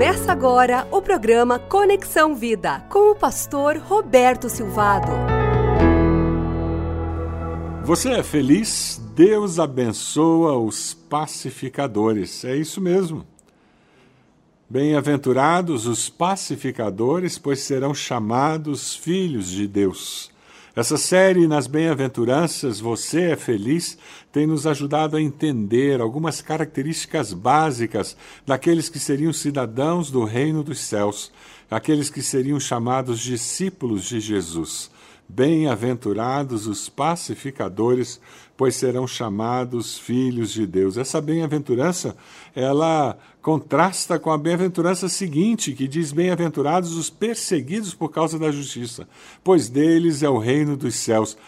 Começa agora o programa Conexão Vida com o pastor Roberto Silvado. Você é feliz? Deus abençoa os pacificadores. É isso mesmo. Bem-aventurados os pacificadores, pois serão chamados filhos de Deus. Essa série nas Bem-aventuranças, Você é Feliz, tem nos ajudado a entender algumas características básicas daqueles que seriam cidadãos do reino dos céus, aqueles que seriam chamados discípulos de Jesus. Bem-aventurados os pacificadores, pois serão chamados filhos de Deus. Essa bem-aventurança, ela contrasta com a bem-aventurança seguinte, que diz: Bem-aventurados os perseguidos por causa da justiça, pois deles é o reino dos céus.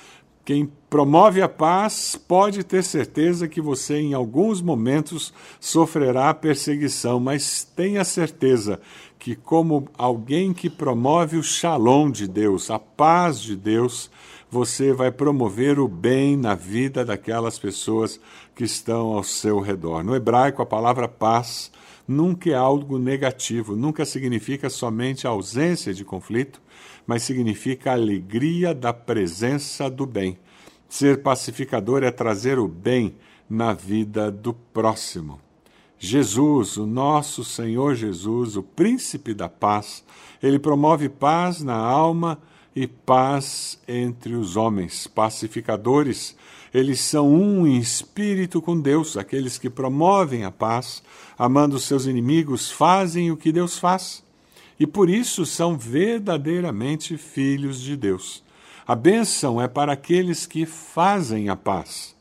Quem promove a paz pode ter certeza que você, em alguns momentos, sofrerá perseguição, mas tenha certeza que, como alguém que promove o shalom de Deus, a paz de Deus, você vai promover o bem na vida daquelas pessoas que estão ao seu redor. No hebraico, a palavra paz nunca é algo negativo, nunca significa somente ausência de conflito, mas significa a alegria da presença do bem. Ser pacificador é trazer o bem na vida do próximo. Jesus, o nosso Senhor Jesus, o príncipe da paz, ele promove paz na alma e paz entre os homens. Pacificadores, eles são um em espírito com Deus, aqueles que promovem a paz, amando seus inimigos, fazem o que Deus faz. E por isso são verdadeiramente filhos de Deus. A bênção é para aqueles que fazem a paz.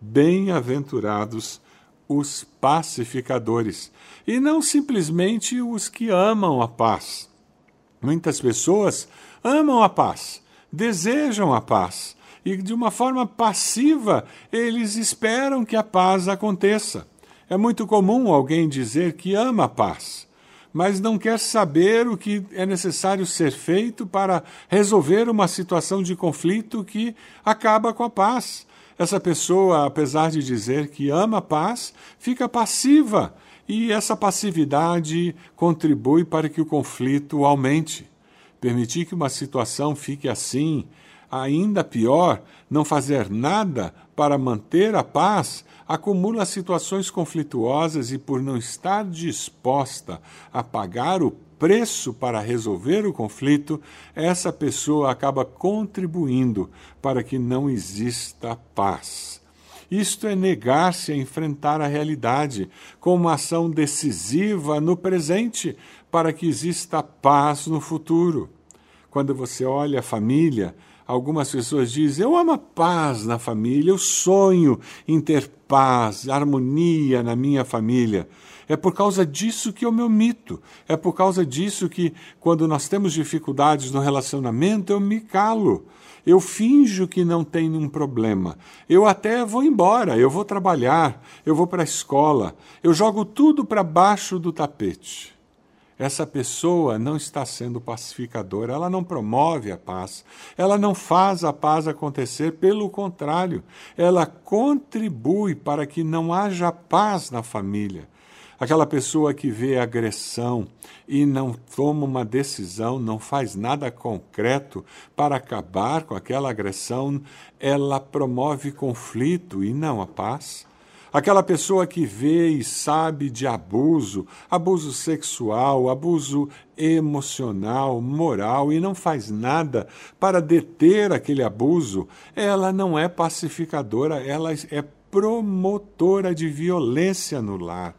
Bem-aventurados os pacificadores, e não simplesmente os que amam a paz. Muitas pessoas amam a paz, desejam a paz, e de uma forma passiva eles esperam que a paz aconteça. É muito comum alguém dizer que ama a paz, mas não quer saber o que é necessário ser feito para resolver uma situação de conflito que acaba com a paz. Essa pessoa, apesar de dizer que ama a paz, fica passiva e essa passividade contribui para que o conflito aumente. Permitir que uma situação fique assim, ainda pior, não fazer nada para manter a paz, acumula situações conflituosas e, por não estar disposta a pagar o preço para resolver o conflito, essa pessoa acaba contribuindo para que não exista paz. Isto é negar-se a enfrentar a realidade com uma ação decisiva no presente para que exista paz no futuro. Quando você olha a família, algumas pessoas dizem: Eu amo a paz na família, eu sonho em ter paz, harmonia na minha família. É por causa disso que eu me omito. É por causa disso que, quando nós temos dificuldades no relacionamento, eu me calo. Eu finjo que não tem nenhum problema. Eu até vou embora, eu vou trabalhar, eu vou para a escola. Eu jogo tudo para baixo do tapete essa pessoa não está sendo pacificadora, ela não promove a paz, ela não faz a paz acontecer, pelo contrário, ela contribui para que não haja paz na família. Aquela pessoa que vê agressão e não toma uma decisão, não faz nada concreto para acabar com aquela agressão, ela promove conflito e não a paz. Aquela pessoa que vê e sabe de abuso, abuso sexual, abuso emocional, moral e não faz nada para deter aquele abuso, ela não é pacificadora, ela é promotora de violência no lar.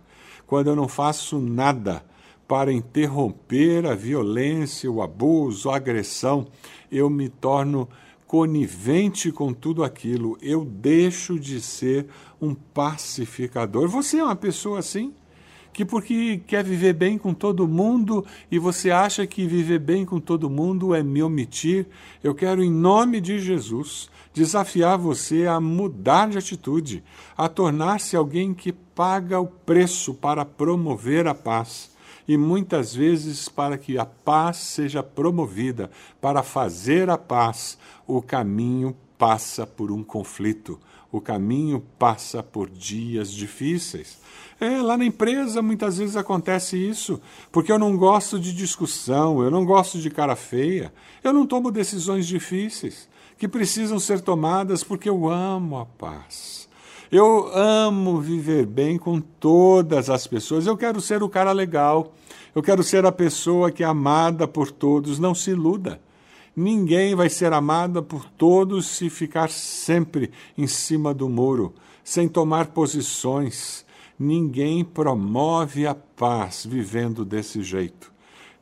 Quando eu não faço nada para interromper a violência, o abuso, a agressão, eu me torno conivente com tudo aquilo, eu deixo de ser um pacificador. Você é uma pessoa assim? Que porque quer viver bem com todo mundo e você acha que viver bem com todo mundo é me omitir, eu quero, em nome de Jesus, desafiar você a mudar de atitude, a tornar-se alguém que paga o preço para promover a paz e muitas vezes para que a paz seja promovida, para fazer a paz, o caminho passa por um conflito, o caminho passa por dias difíceis. É, lá na empresa muitas vezes acontece isso, porque eu não gosto de discussão, eu não gosto de cara feia, eu não tomo decisões difíceis que precisam ser tomadas porque eu amo a paz. Eu amo viver bem com todas as pessoas. Eu quero ser o cara legal. Eu quero ser a pessoa que é amada por todos. Não se iluda. Ninguém vai ser amada por todos se ficar sempre em cima do muro, sem tomar posições. Ninguém promove a paz vivendo desse jeito.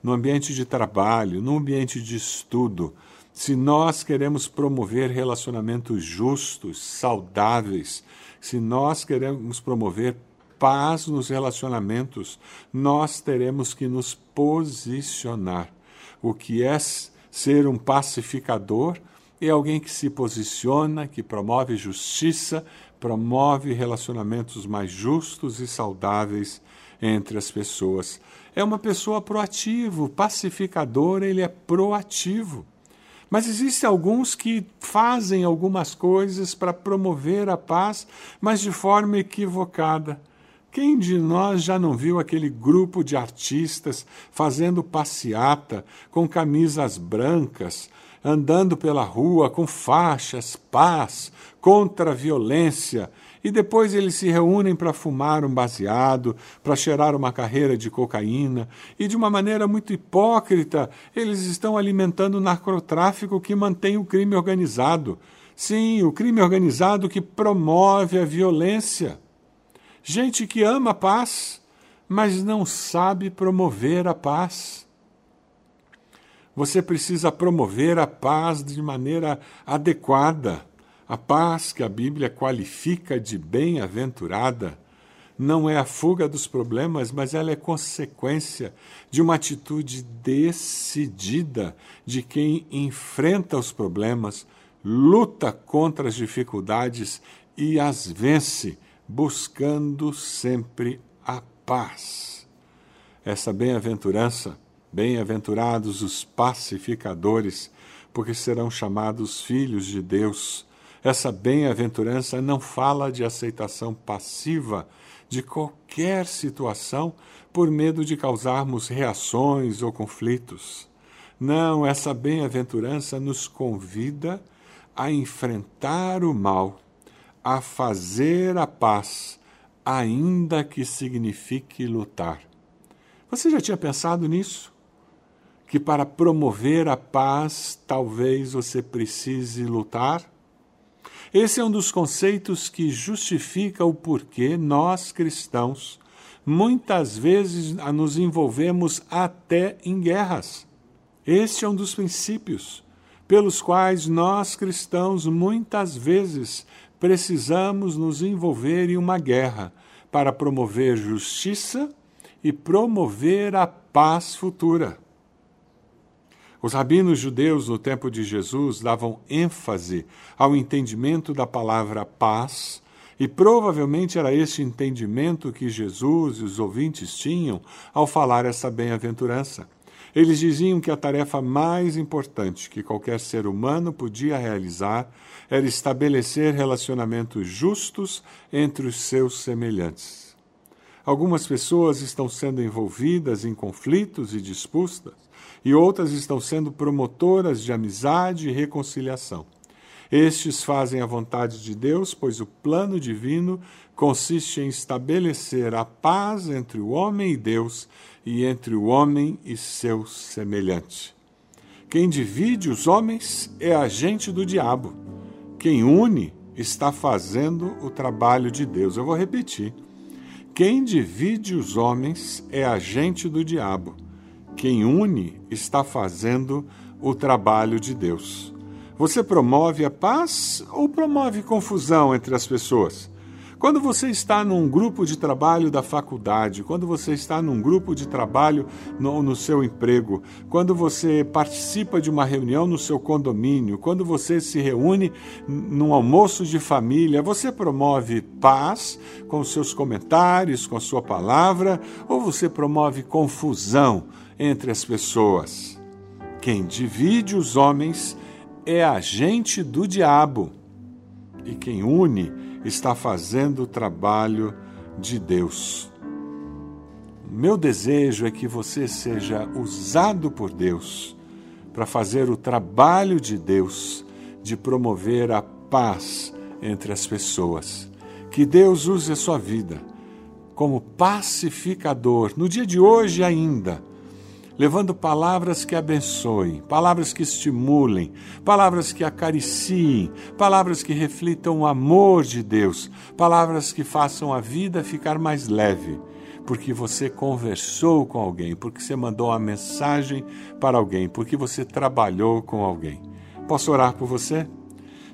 No ambiente de trabalho, no ambiente de estudo, se nós queremos promover relacionamentos justos, saudáveis, se nós queremos promover paz nos relacionamentos, nós teremos que nos posicionar. O que é ser um pacificador é alguém que se posiciona, que promove justiça, promove relacionamentos mais justos e saudáveis entre as pessoas. É uma pessoa proativa, o pacificador, ele é proativo. Mas existem alguns que fazem algumas coisas para promover a paz, mas de forma equivocada. Quem de nós já não viu aquele grupo de artistas fazendo passeata com camisas brancas, andando pela rua com faixas, paz, contra a violência, e depois eles se reúnem para fumar um baseado, para cheirar uma carreira de cocaína, e de uma maneira muito hipócrita, eles estão alimentando o narcotráfico que mantém o crime organizado. Sim, o crime organizado que promove a violência. Gente que ama a paz, mas não sabe promover a paz. Você precisa promover a paz de maneira adequada. A paz que a Bíblia qualifica de bem-aventurada não é a fuga dos problemas, mas ela é consequência de uma atitude decidida de quem enfrenta os problemas, luta contra as dificuldades e as vence, buscando sempre a paz. Essa bem-aventurança, bem-aventurados os pacificadores, porque serão chamados filhos de Deus essa bem-aventurança não fala de aceitação passiva de qualquer situação por medo de causarmos reações ou conflitos. Não, essa bem-aventurança nos convida a enfrentar o mal, a fazer a paz, ainda que signifique lutar. Você já tinha pensado nisso? Que para promover a paz, talvez você precise lutar? Esse é um dos conceitos que justifica o porquê nós cristãos muitas vezes nos envolvemos até em guerras. Este é um dos princípios pelos quais nós cristãos muitas vezes precisamos nos envolver em uma guerra para promover justiça e promover a paz futura. Os rabinos judeus no tempo de Jesus davam ênfase ao entendimento da palavra paz, e provavelmente era esse entendimento que Jesus e os ouvintes tinham ao falar essa bem-aventurança. Eles diziam que a tarefa mais importante que qualquer ser humano podia realizar era estabelecer relacionamentos justos entre os seus semelhantes. Algumas pessoas estão sendo envolvidas em conflitos e disputas e outras estão sendo promotoras de amizade e reconciliação. Estes fazem a vontade de Deus, pois o plano divino consiste em estabelecer a paz entre o homem e Deus e entre o homem e seu semelhante. Quem divide os homens é agente do diabo. Quem une está fazendo o trabalho de Deus. Eu vou repetir. Quem divide os homens é agente do diabo. Quem une está fazendo o trabalho de Deus. Você promove a paz ou promove confusão entre as pessoas? Quando você está num grupo de trabalho da faculdade, quando você está num grupo de trabalho no, no, seu emprego, quando você participa de uma reunião no seu condomínio, quando você se reúne num almoço de família, você promove paz com seus comentários, com a sua palavra, ou você promove confusão? entre as pessoas. Quem divide os homens é agente do diabo. e quem une está fazendo o trabalho de Deus. Meu desejo é que você seja usado por Deus para fazer o trabalho de Deus de promover a paz entre as pessoas. Que Deus use a sua vida como pacificador no dia de hoje ainda levando palavras que abençoem, palavras que estimulem, palavras que acariciem, palavras que reflitam o amor de Deus, palavras que façam a vida ficar mais leve, porque você conversou com alguém, porque você mandou uma mensagem para alguém, porque você trabalhou com alguém. Posso orar por você?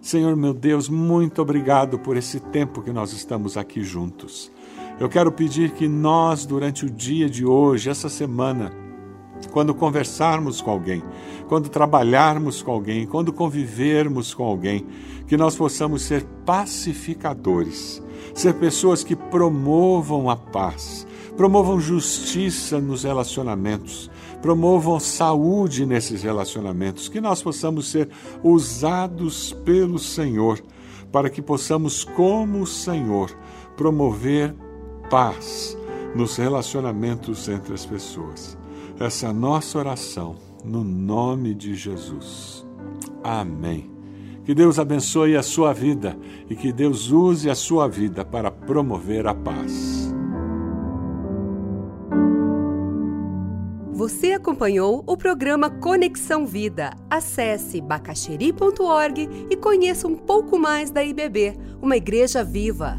Senhor meu Deus, muito obrigado por esse tempo que nós estamos aqui juntos. Eu quero pedir que nós, durante o dia de hoje, essa semana, quando conversarmos com alguém, quando trabalharmos com alguém, quando convivermos com alguém, que nós possamos ser pacificadores, ser pessoas que promovam a paz, promovam justiça nos relacionamentos, promovam saúde nesses relacionamentos, que nós possamos ser usados pelo Senhor, para que possamos, como o Senhor, promover paz nos relacionamentos entre as pessoas essa nossa oração no nome de Jesus. Amém. Que Deus abençoe a sua vida e que Deus use a sua vida para promover a paz. Você acompanhou o programa Conexão Vida. Acesse bacacheri.org e conheça um pouco mais da IBB, uma igreja viva.